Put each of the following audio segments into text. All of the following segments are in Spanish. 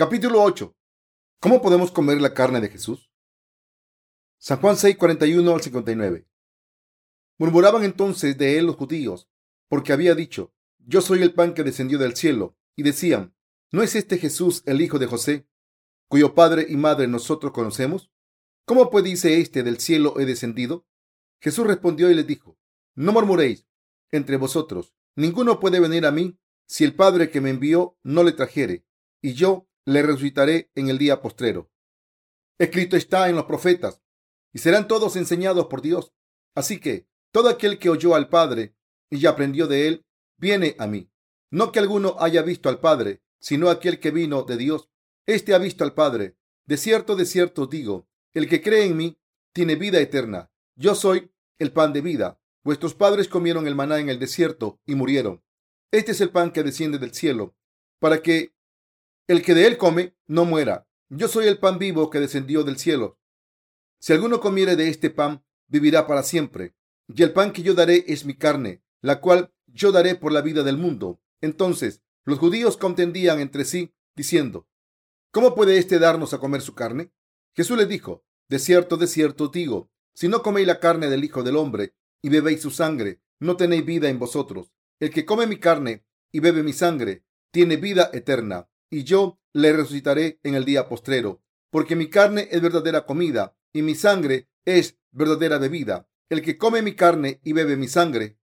Capítulo 8. ¿Cómo podemos comer la carne de Jesús? San Juan 6, 41 al 59. Murmuraban entonces de él los judíos, porque había dicho, Yo soy el pan que descendió del cielo, y decían, ¿no es este Jesús el hijo de José, cuyo padre y madre nosotros conocemos? ¿Cómo pues dice este del cielo he descendido? Jesús respondió y les dijo, No murmuréis entre vosotros, ninguno puede venir a mí si el Padre que me envió no le trajere, y yo le resucitaré en el día postrero. Escrito está en los profetas, y serán todos enseñados por Dios. Así que todo aquel que oyó al Padre y aprendió de él, viene a mí. No que alguno haya visto al Padre, sino aquel que vino de Dios. Este ha visto al Padre. De cierto, de cierto digo, el que cree en mí tiene vida eterna. Yo soy el pan de vida. Vuestros padres comieron el maná en el desierto y murieron. Este es el pan que desciende del cielo, para que el que de él come no muera. Yo soy el pan vivo que descendió del cielo. Si alguno comiere de este pan, vivirá para siempre. Y el pan que yo daré es mi carne, la cual yo daré por la vida del mundo. Entonces los judíos contendían entre sí, diciendo, ¿Cómo puede éste darnos a comer su carne? Jesús les dijo, De cierto, de cierto digo, si no coméis la carne del Hijo del Hombre y bebéis su sangre, no tenéis vida en vosotros. El que come mi carne y bebe mi sangre, tiene vida eterna, y yo le resucitaré en el día postrero, porque mi carne es verdadera comida y mi sangre es verdadera bebida. El que come mi carne y bebe mi sangre,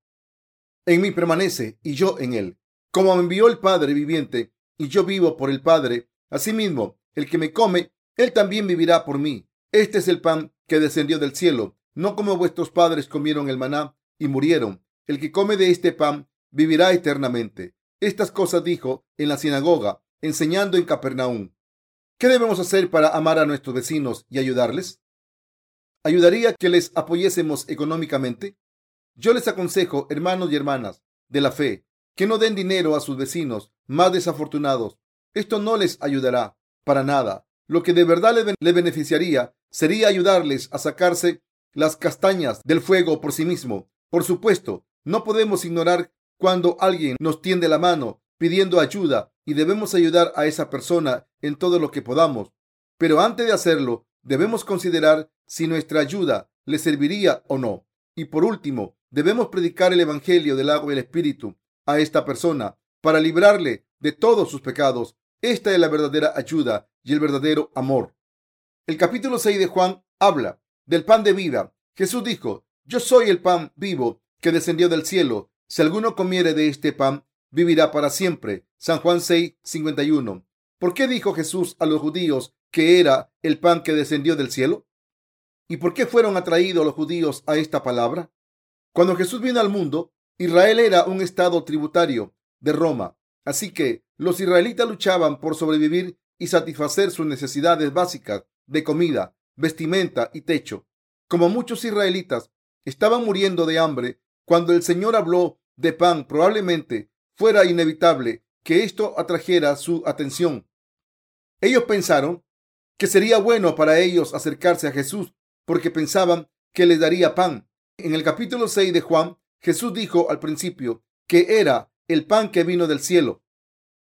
en mí permanece y yo en él. Como me envió el Padre viviente y yo vivo por el Padre, asimismo, el que me come, él también vivirá por mí. Este es el pan que descendió del cielo, no como vuestros padres comieron el maná y murieron. El que come de este pan vivirá eternamente. Estas cosas dijo en la sinagoga, enseñando en Capernaum. ¿Qué debemos hacer para amar a nuestros vecinos y ayudarles? ¿Ayudaría que les apoyésemos económicamente? Yo les aconsejo, hermanos y hermanas de la fe, que no den dinero a sus vecinos más desafortunados. Esto no les ayudará para nada. Lo que de verdad le, beneficiaría sería ayudarles a sacarse las castañas del fuego por sí mismo. Por supuesto, no podemos ignorar cuando alguien nos tiende la mano pidiendo ayuda y debemos ayudar a esa persona en todo lo que podamos. Pero antes de hacerlo, debemos considerar si nuestra ayuda le serviría o no. Y por último, debemos predicar el Evangelio del agua y el Espíritu a esta persona para librarle de todos sus pecados. Esta es la verdadera ayuda y el verdadero amor. El capítulo 6 de Juan habla del pan de vida. Jesús dijo, yo soy el pan vivo que descendió del cielo. Si alguno comiere de este pan, vivirá para siempre. San Juan 6, 51. ¿Por qué dijo Jesús a los judíos que era el pan que descendió del cielo? ¿Y por qué fueron atraídos los judíos a esta palabra? Cuando Jesús vino al mundo, Israel era un estado tributario de Roma. Así que los israelitas luchaban por sobrevivir y satisfacer sus necesidades básicas de comida, vestimenta y techo. Como muchos israelitas estaban muriendo de hambre, cuando el Señor habló de pan, probablemente fuera inevitable que esto atrajera su atención. Ellos pensaron que sería bueno para ellos acercarse a Jesús porque pensaban que les daría pan. En el capítulo 6 de Juan, Jesús dijo al principio que era el pan que vino del cielo.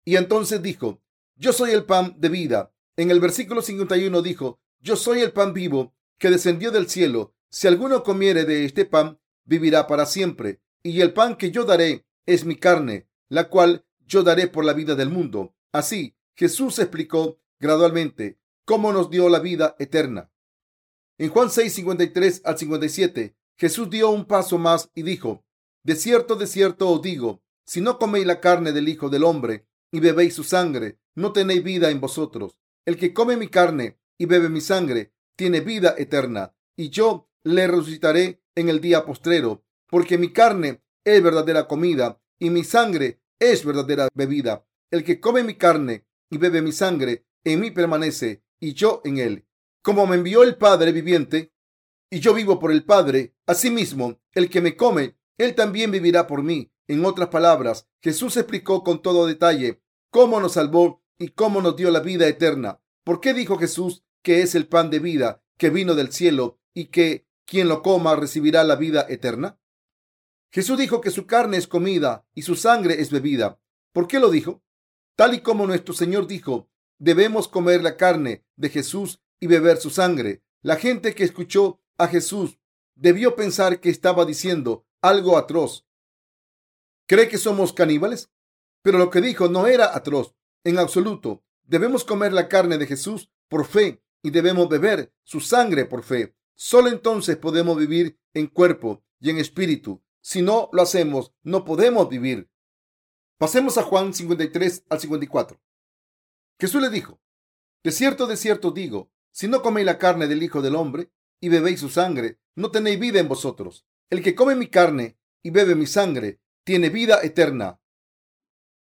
Y entonces dijo, yo soy el pan de vida. En el versículo 51 dijo, yo soy el pan vivo que descendió del cielo. Si alguno comiere de este pan, vivirá para siempre. Y el pan que yo daré es mi carne, la cual yo daré por la vida del mundo. Así, Jesús explicó gradualmente cómo nos dio la vida eterna. En Juan 6, 53 al 57, Jesús dio un paso más y dijo, De cierto, de cierto os digo, si no coméis la carne del Hijo del Hombre y bebéis su sangre, no tenéis vida en vosotros. El que come mi carne y bebe mi sangre, tiene vida eterna, y yo le resucitaré en el día postrero, porque mi carne es verdadera comida y mi sangre es verdadera bebida. El que come mi carne y bebe mi sangre, en mí permanece y yo en él. Como me envió el Padre viviente y yo vivo por el Padre, asimismo, el que me come, él también vivirá por mí. En otras palabras, Jesús explicó con todo detalle cómo nos salvó y cómo nos dio la vida eterna. ¿Por qué dijo Jesús que es el pan de vida que vino del cielo y que quien lo coma recibirá la vida eterna? Jesús dijo que su carne es comida y su sangre es bebida. ¿Por qué lo dijo? Tal y como nuestro Señor dijo, debemos comer la carne de Jesús y beber su sangre. La gente que escuchó a Jesús debió pensar que estaba diciendo algo atroz. ¿Cree que somos caníbales? Pero lo que dijo no era atroz en absoluto. Debemos comer la carne de Jesús por fe y debemos beber su sangre por fe. Solo entonces podemos vivir en cuerpo y en espíritu. Si no lo hacemos, no podemos vivir. Pasemos a Juan 53 al 54. Jesús le dijo, De cierto, de cierto digo, si no coméis la carne del Hijo del Hombre y bebéis su sangre, no tenéis vida en vosotros. El que come mi carne y bebe mi sangre, tiene vida eterna.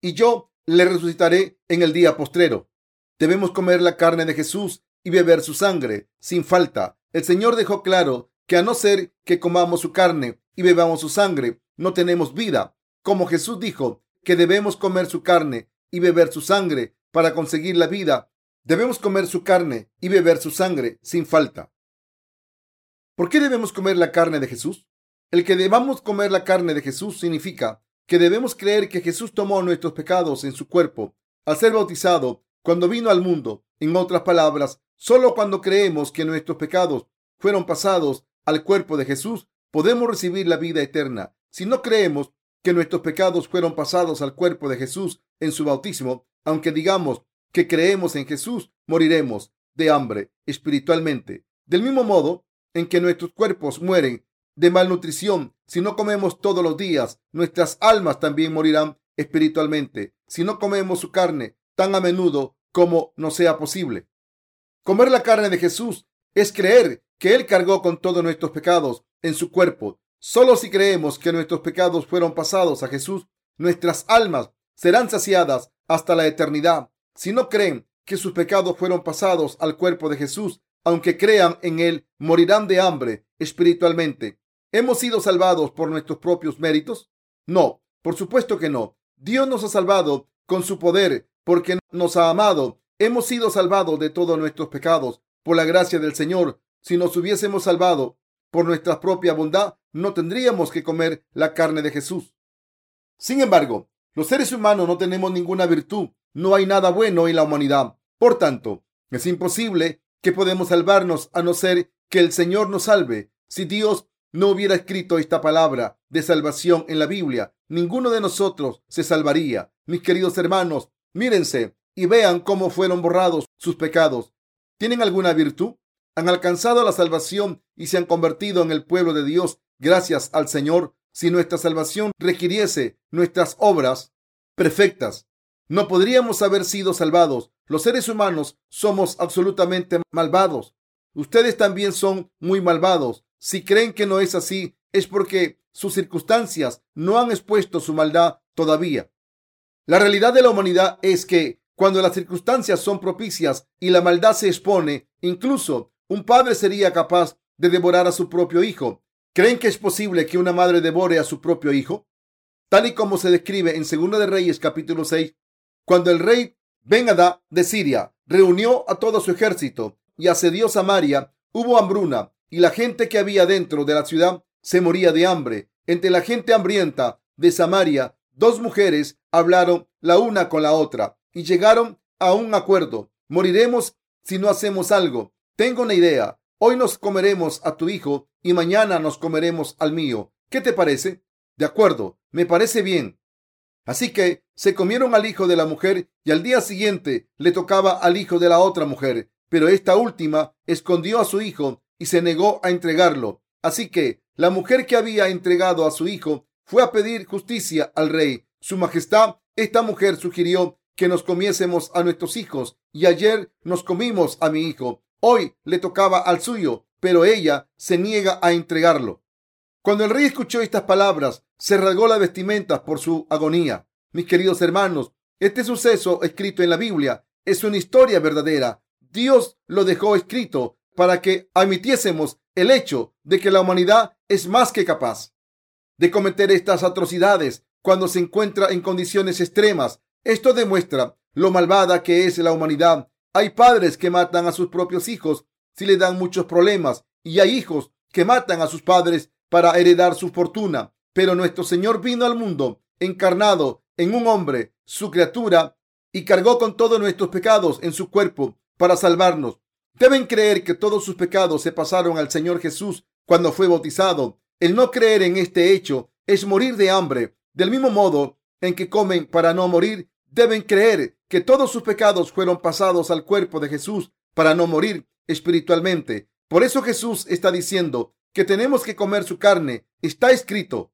Y yo le resucitaré en el día postrero. Debemos comer la carne de Jesús y beber su sangre sin falta. El Señor dejó claro que a no ser que comamos su carne y bebamos su sangre, no tenemos vida. Como Jesús dijo que debemos comer su carne y beber su sangre para conseguir la vida, debemos comer su carne y beber su sangre sin falta. ¿Por qué debemos comer la carne de Jesús? El que debamos comer la carne de Jesús significa que debemos creer que Jesús tomó nuestros pecados en su cuerpo al ser bautizado cuando vino al mundo. En otras palabras, solo cuando creemos que nuestros pecados fueron pasados al cuerpo de Jesús, podemos recibir la vida eterna. Si no creemos que nuestros pecados fueron pasados al cuerpo de Jesús en su bautismo, aunque digamos que creemos en Jesús, moriremos de hambre espiritualmente. Del mismo modo en que nuestros cuerpos mueren de malnutrición si no comemos todos los días, nuestras almas también morirán espiritualmente si no comemos su carne tan a menudo como no sea posible. Comer la carne de Jesús es creer que Él cargó con todos nuestros pecados en su cuerpo. Solo si creemos que nuestros pecados fueron pasados a Jesús, nuestras almas serán saciadas hasta la eternidad. Si no creen que sus pecados fueron pasados al cuerpo de Jesús, aunque crean en Él, morirán de hambre espiritualmente. ¿Hemos sido salvados por nuestros propios méritos? No, por supuesto que no. Dios nos ha salvado con su poder porque nos ha amado. Hemos sido salvados de todos nuestros pecados por la gracia del Señor. Si nos hubiésemos salvado por nuestra propia bondad, no tendríamos que comer la carne de Jesús. Sin embargo, los seres humanos no tenemos ninguna virtud. No hay nada bueno en la humanidad. Por tanto, es imposible que podemos salvarnos a no ser que el Señor nos salve. Si Dios no hubiera escrito esta palabra de salvación en la Biblia, ninguno de nosotros se salvaría. Mis queridos hermanos, Mírense y vean cómo fueron borrados sus pecados. ¿Tienen alguna virtud? ¿Han alcanzado la salvación y se han convertido en el pueblo de Dios gracias al Señor? Si nuestra salvación requiriese nuestras obras perfectas, no podríamos haber sido salvados. Los seres humanos somos absolutamente malvados. Ustedes también son muy malvados. Si creen que no es así, es porque sus circunstancias no han expuesto su maldad todavía. La realidad de la humanidad es que cuando las circunstancias son propicias y la maldad se expone, incluso un padre sería capaz de devorar a su propio hijo. ¿Creen que es posible que una madre devore a su propio hijo? Tal y como se describe en Segunda de Reyes capítulo 6, cuando el rey ben de Siria reunió a todo su ejército y asedió Samaria, hubo hambruna y la gente que había dentro de la ciudad se moría de hambre. Entre la gente hambrienta de Samaria Dos mujeres hablaron la una con la otra y llegaron a un acuerdo. Moriremos si no hacemos algo. Tengo una idea. Hoy nos comeremos a tu hijo y mañana nos comeremos al mío. ¿Qué te parece? De acuerdo, me parece bien. Así que se comieron al hijo de la mujer y al día siguiente le tocaba al hijo de la otra mujer, pero esta última escondió a su hijo y se negó a entregarlo. Así que la mujer que había entregado a su hijo fue a pedir justicia al rey. Su Majestad, esta mujer sugirió que nos comiésemos a nuestros hijos y ayer nos comimos a mi hijo. Hoy le tocaba al suyo, pero ella se niega a entregarlo. Cuando el rey escuchó estas palabras, se rasgó las vestimentas por su agonía. Mis queridos hermanos, este suceso escrito en la Biblia es una historia verdadera. Dios lo dejó escrito para que admitiésemos el hecho de que la humanidad es más que capaz de cometer estas atrocidades cuando se encuentra en condiciones extremas. Esto demuestra lo malvada que es la humanidad. Hay padres que matan a sus propios hijos si le dan muchos problemas y hay hijos que matan a sus padres para heredar su fortuna. Pero nuestro Señor vino al mundo encarnado en un hombre. Su criatura y cargó con todos nuestros pecados en su cuerpo para salvarnos. Deben creer que todos sus pecados se pasaron al Señor Jesús cuando fue bautizado. El no creer en este hecho es morir de hambre. Del mismo modo en que comen para no morir, deben creer que todos sus pecados fueron pasados al cuerpo de Jesús para no morir espiritualmente. Por eso Jesús está diciendo que tenemos que comer su carne. Está escrito,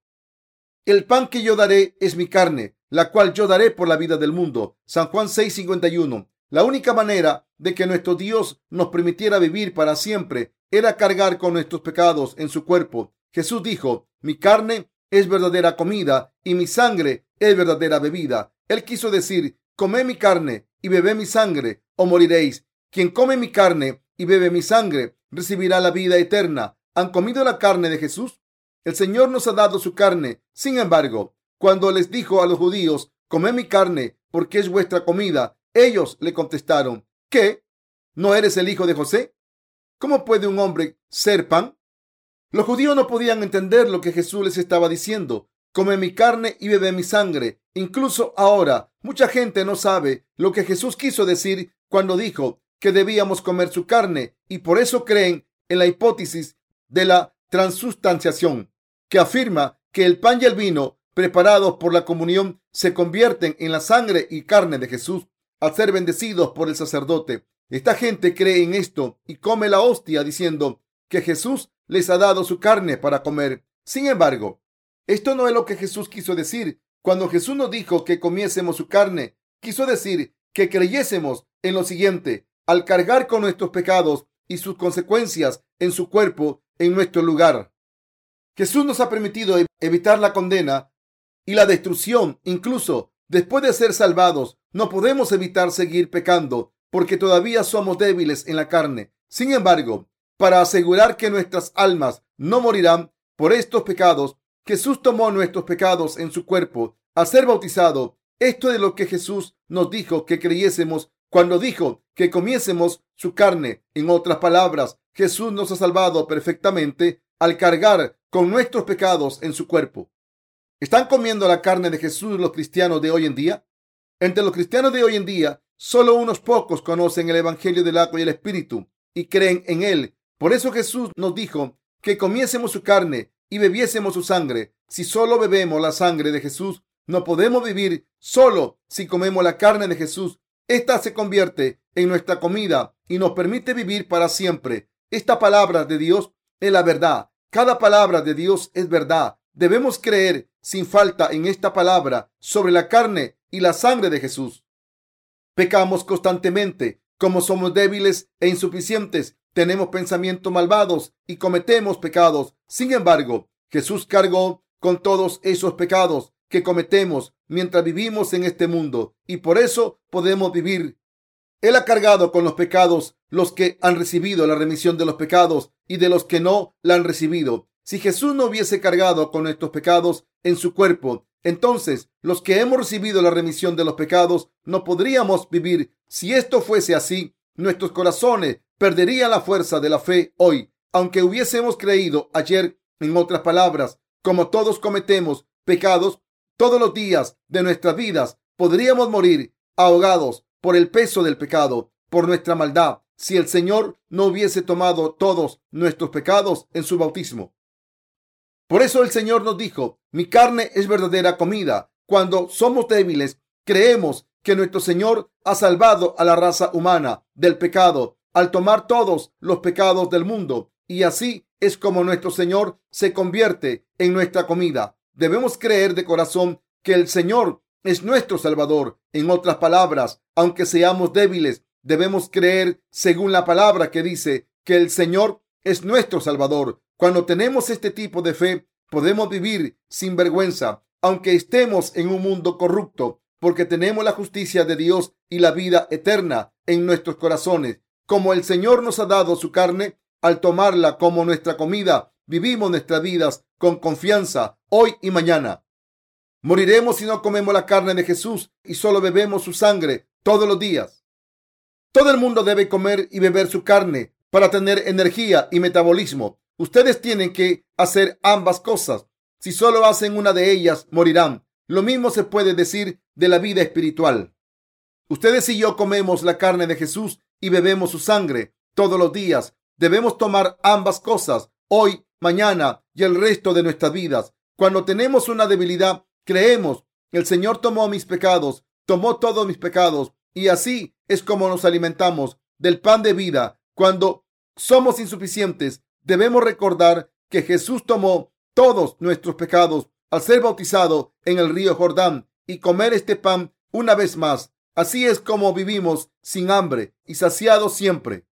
el pan que yo daré es mi carne, la cual yo daré por la vida del mundo. San Juan 6:51. La única manera de que nuestro Dios nos permitiera vivir para siempre era cargar con nuestros pecados en su cuerpo. Jesús dijo, mi carne es verdadera comida y mi sangre es verdadera bebida. Él quiso decir, come mi carne y bebe mi sangre o moriréis. Quien come mi carne y bebe mi sangre recibirá la vida eterna. ¿Han comido la carne de Jesús? El Señor nos ha dado su carne. Sin embargo, cuando les dijo a los judíos, comed mi carne porque es vuestra comida, ellos le contestaron, ¿qué? ¿No eres el hijo de José? ¿Cómo puede un hombre ser pan? Los judíos no podían entender lo que Jesús les estaba diciendo. Come mi carne y bebe mi sangre. Incluso ahora, mucha gente no sabe lo que Jesús quiso decir cuando dijo que debíamos comer su carne y por eso creen en la hipótesis de la transustanciación, que afirma que el pan y el vino preparados por la comunión se convierten en la sangre y carne de Jesús al ser bendecidos por el sacerdote. Esta gente cree en esto y come la hostia diciendo que Jesús les ha dado su carne para comer. Sin embargo, esto no es lo que Jesús quiso decir. Cuando Jesús nos dijo que comiésemos su carne, quiso decir que creyésemos en lo siguiente. Al cargar con nuestros pecados y sus consecuencias en su cuerpo, en nuestro lugar. Jesús nos ha permitido evitar la condena y la destrucción. Incluso después de ser salvados, no podemos evitar seguir pecando porque todavía somos débiles en la carne. Sin embargo, para asegurar que nuestras almas no morirán por estos pecados, Jesús tomó nuestros pecados en su cuerpo al ser bautizado. Esto es lo que Jesús nos dijo que creyésemos cuando dijo que comiésemos su carne. En otras palabras, Jesús nos ha salvado perfectamente al cargar con nuestros pecados en su cuerpo. ¿Están comiendo la carne de Jesús los cristianos de hoy en día? Entre los cristianos de hoy en día, solo unos pocos conocen el Evangelio del agua y el Espíritu y creen en él. Por eso Jesús nos dijo que comiésemos su carne y bebiésemos su sangre. Si solo bebemos la sangre de Jesús, no podemos vivir solo si comemos la carne de Jesús esta se convierte en nuestra comida y nos permite vivir para siempre. Esta palabra de Dios es la verdad. Cada palabra de Dios es verdad. Debemos creer sin falta en esta palabra sobre la carne y la sangre de Jesús. Pecamos constantemente. Como somos débiles e insuficientes, tenemos pensamientos malvados y cometemos pecados. Sin embargo, Jesús cargó con todos esos pecados que cometemos mientras vivimos en este mundo y por eso podemos vivir. Él ha cargado con los pecados los que han recibido la remisión de los pecados y de los que no la han recibido. Si Jesús no hubiese cargado con nuestros pecados en su cuerpo, entonces los que hemos recibido la remisión de los pecados no podríamos vivir. Si esto fuese así, nuestros corazones perderían la fuerza de la fe hoy, aunque hubiésemos creído ayer. En otras palabras, como todos cometemos pecados, todos los días de nuestras vidas podríamos morir ahogados por el peso del pecado, por nuestra maldad, si el Señor no hubiese tomado todos nuestros pecados en su bautismo. Por eso el Señor nos dijo, mi carne es verdadera comida. Cuando somos débiles, creemos que nuestro Señor ha salvado a la raza humana del pecado al tomar todos los pecados del mundo. Y así es como nuestro Señor se convierte en nuestra comida. Debemos creer de corazón que el Señor es nuestro Salvador. En otras palabras, aunque seamos débiles, debemos creer según la palabra que dice que el Señor es nuestro Salvador. Cuando tenemos este tipo de fe, podemos vivir sin vergüenza, aunque estemos en un mundo corrupto, porque tenemos la justicia de Dios y la vida eterna en nuestros corazones. Como el Señor nos ha dado su carne, al tomarla como nuestra comida, vivimos nuestras vidas con confianza hoy y mañana. Moriremos si no comemos la carne de Jesús y solo bebemos su sangre todos los días. Todo el mundo debe comer y beber su carne para tener energía y metabolismo. Ustedes tienen que hacer ambas cosas. Si solo hacen una de ellas, morirán. Lo mismo se puede decir de la vida espiritual. Ustedes y yo comemos la carne de Jesús y bebemos su sangre todos los días. Debemos tomar ambas cosas hoy, mañana y el resto de nuestras vidas. Cuando tenemos una debilidad, creemos, el Señor tomó mis pecados, tomó todos mis pecados y así es como nos alimentamos del pan de vida. Cuando somos insuficientes, debemos recordar que Jesús tomó todos nuestros pecados al ser bautizado en el río Jordán y comer este pan una vez más. Así es como vivimos sin hambre y saciados siempre.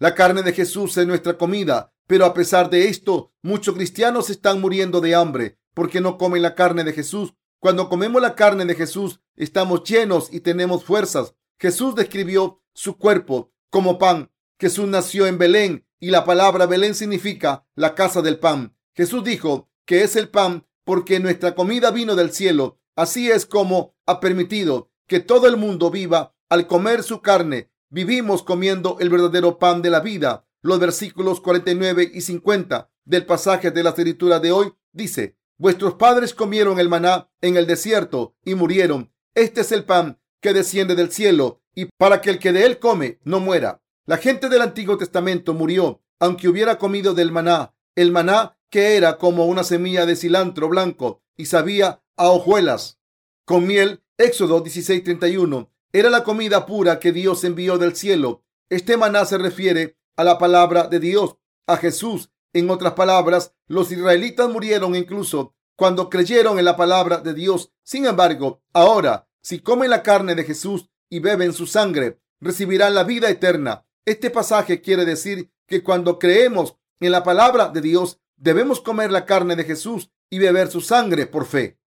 La carne de Jesús es nuestra comida, pero a pesar de esto, muchos cristianos están muriendo de hambre porque no comen la carne de Jesús. Cuando comemos la carne de Jesús, estamos llenos y tenemos fuerzas. Jesús describió su cuerpo como pan. Jesús nació en Belén y la palabra Belén significa la casa del pan. Jesús dijo que es el pan porque nuestra comida vino del cielo. Así es como ha permitido que todo el mundo viva al comer su carne. Vivimos comiendo el verdadero pan de la vida. Los versículos 49 y 50 del pasaje de la escritura de hoy dice, vuestros padres comieron el maná en el desierto y murieron. Este es el pan que desciende del cielo y para que el que de él come no muera. La gente del Antiguo Testamento murió aunque hubiera comido del maná. El maná que era como una semilla de cilantro blanco y sabía a hojuelas con miel. Éxodo 16:31 era la comida pura que Dios envió del cielo. Este maná se refiere a la palabra de Dios, a Jesús. En otras palabras, los israelitas murieron incluso cuando creyeron en la palabra de Dios. Sin embargo, ahora, si comen la carne de Jesús y beben su sangre, recibirán la vida eterna. Este pasaje quiere decir que cuando creemos en la palabra de Dios, debemos comer la carne de Jesús y beber su sangre por fe.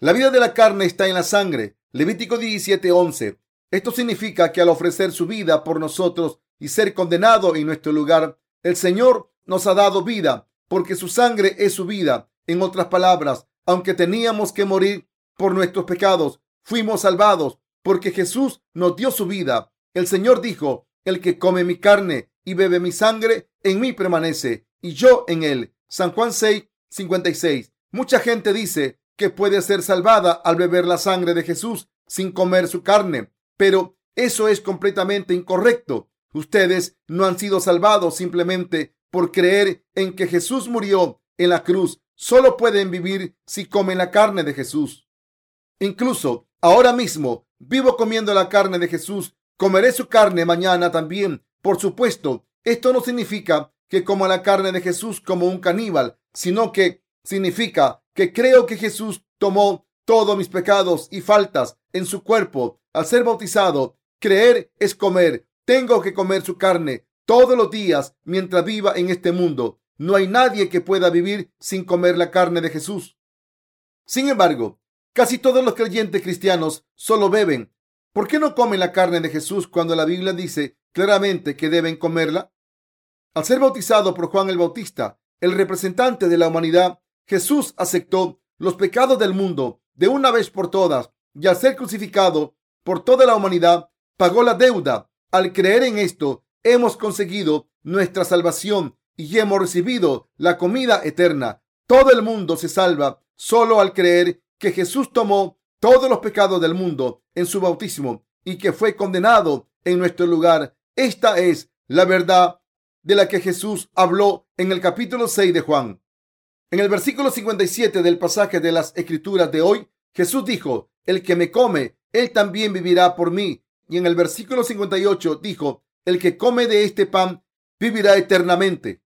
La vida de la carne está en la sangre. Levítico 17:11. Esto significa que al ofrecer su vida por nosotros y ser condenado en nuestro lugar, el Señor nos ha dado vida porque su sangre es su vida. En otras palabras, aunque teníamos que morir por nuestros pecados, fuimos salvados porque Jesús nos dio su vida. El Señor dijo, el que come mi carne y bebe mi sangre, en mí permanece y yo en él. San Juan 6, 56. Mucha gente dice que puede ser salvada al beber la sangre de Jesús sin comer su carne, pero eso es completamente incorrecto. Ustedes no han sido salvados simplemente por creer en que Jesús murió en la cruz. Solo pueden vivir si comen la carne de Jesús. Incluso ahora mismo vivo comiendo la carne de Jesús. Comeré su carne mañana también. Por supuesto, esto no significa que coma la carne de Jesús como un caníbal, sino que significa que creo que Jesús tomó todos mis pecados y faltas en su cuerpo al ser bautizado. Creer es comer. Tengo que comer su carne todos los días mientras viva en este mundo. No hay nadie que pueda vivir sin comer la carne de Jesús. Sin embargo, casi todos los creyentes cristianos solo beben. ¿Por qué no comen la carne de Jesús cuando la Biblia dice claramente que deben comerla? Al ser bautizado por Juan el Bautista, el representante de la humanidad, Jesús aceptó los pecados del mundo de una vez por todas y al ser crucificado por toda la humanidad, pagó la deuda. Al creer en esto, hemos conseguido nuestra salvación y hemos recibido la comida eterna. Todo el mundo se salva solo al creer que Jesús tomó todos los pecados del mundo en su bautismo y que fue condenado en nuestro lugar esta es la verdad de la que Jesús habló en el capítulo 6 de Juan. En el versículo 57 del pasaje de las Escrituras de hoy, Jesús dijo, el que me come, él también vivirá por mí. Y en el versículo 58 dijo, el que come de este pan, vivirá eternamente.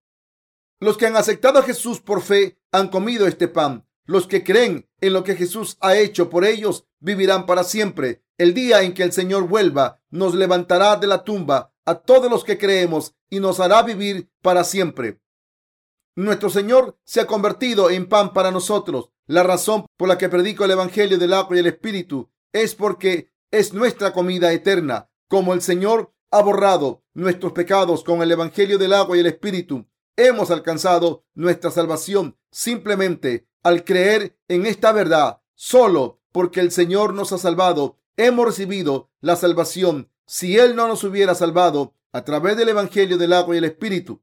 Los que han aceptado a Jesús por fe han comido este pan. Los que creen en lo que Jesús ha hecho por ellos vivirán para siempre. El día en que el Señor vuelva, nos levantará de la tumba a todos los que creemos y nos hará vivir para siempre. Nuestro Señor se ha convertido en pan para nosotros. La razón por la que predico el Evangelio del agua y el Espíritu es porque es nuestra comida eterna. Como el Señor ha borrado nuestros pecados con el Evangelio del agua y el Espíritu, hemos alcanzado nuestra salvación simplemente al creer en esta verdad. Solo porque el Señor nos ha salvado, hemos recibido la salvación si Él no nos hubiera salvado a través del Evangelio del agua y el Espíritu,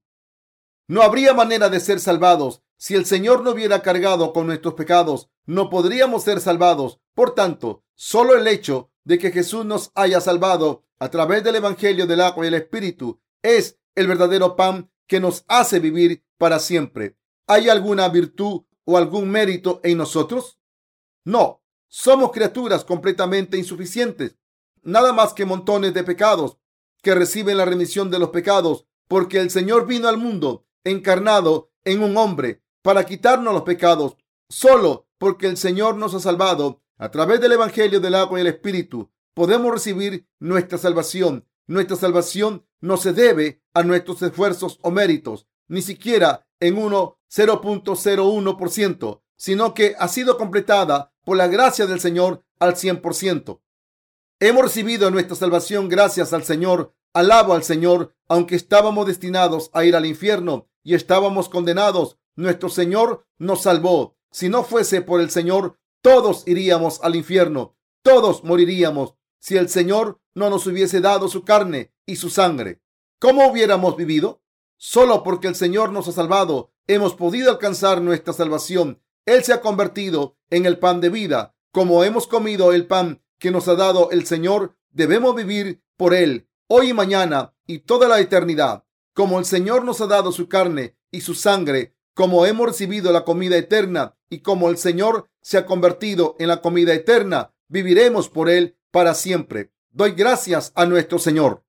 no habría manera de ser salvados. Si el Señor no hubiera cargado con nuestros pecados, no podríamos ser salvados. Por tanto, solo el hecho de que Jesús nos haya salvado a través del Evangelio del agua y el Espíritu es el verdadero pan que nos hace vivir para siempre. ¿Hay alguna virtud o algún mérito en nosotros? No, somos criaturas completamente insuficientes, nada más que montones de pecados que reciben la remisión de los pecados, porque el Señor vino al mundo encarnado en un hombre para quitarnos los pecados, solo porque el Señor nos ha salvado a través del Evangelio del agua y el Espíritu. Podemos recibir nuestra salvación. Nuestra salvación no se debe a nuestros esfuerzos o méritos, ni siquiera en 0.01%, sino que ha sido completada por la gracia del Señor al 100%. Hemos recibido nuestra salvación gracias al Señor. Alabo al Señor, aunque estábamos destinados a ir al infierno y estábamos condenados, nuestro Señor nos salvó. Si no fuese por el Señor, todos iríamos al infierno, todos moriríamos si el Señor no nos hubiese dado su carne y su sangre. ¿Cómo hubiéramos vivido? Solo porque el Señor nos ha salvado, hemos podido alcanzar nuestra salvación. Él se ha convertido en el pan de vida. Como hemos comido el pan que nos ha dado el Señor, debemos vivir por Él hoy y mañana y toda la eternidad. Como el Señor nos ha dado su carne y su sangre, como hemos recibido la comida eterna y como el Señor se ha convertido en la comida eterna, viviremos por Él para siempre. Doy gracias a nuestro Señor.